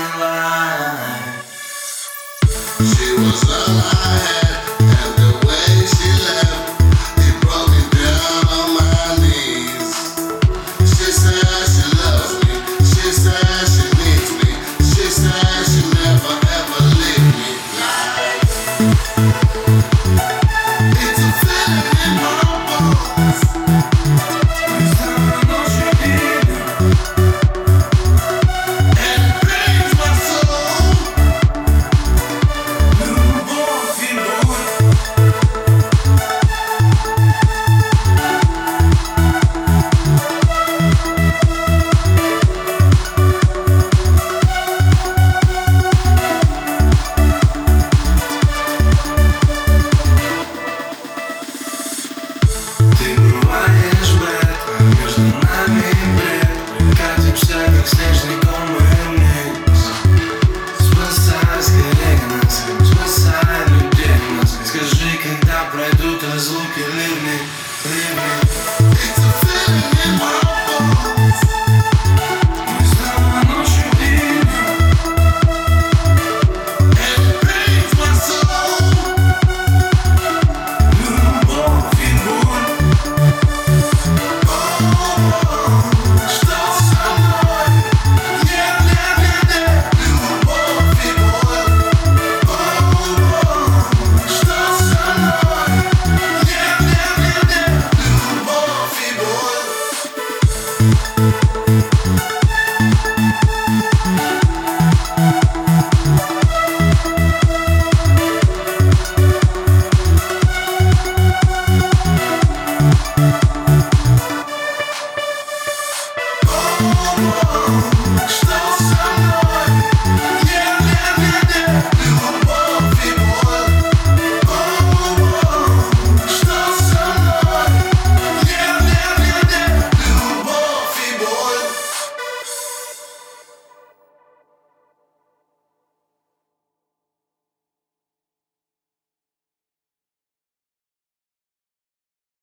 online. Thank you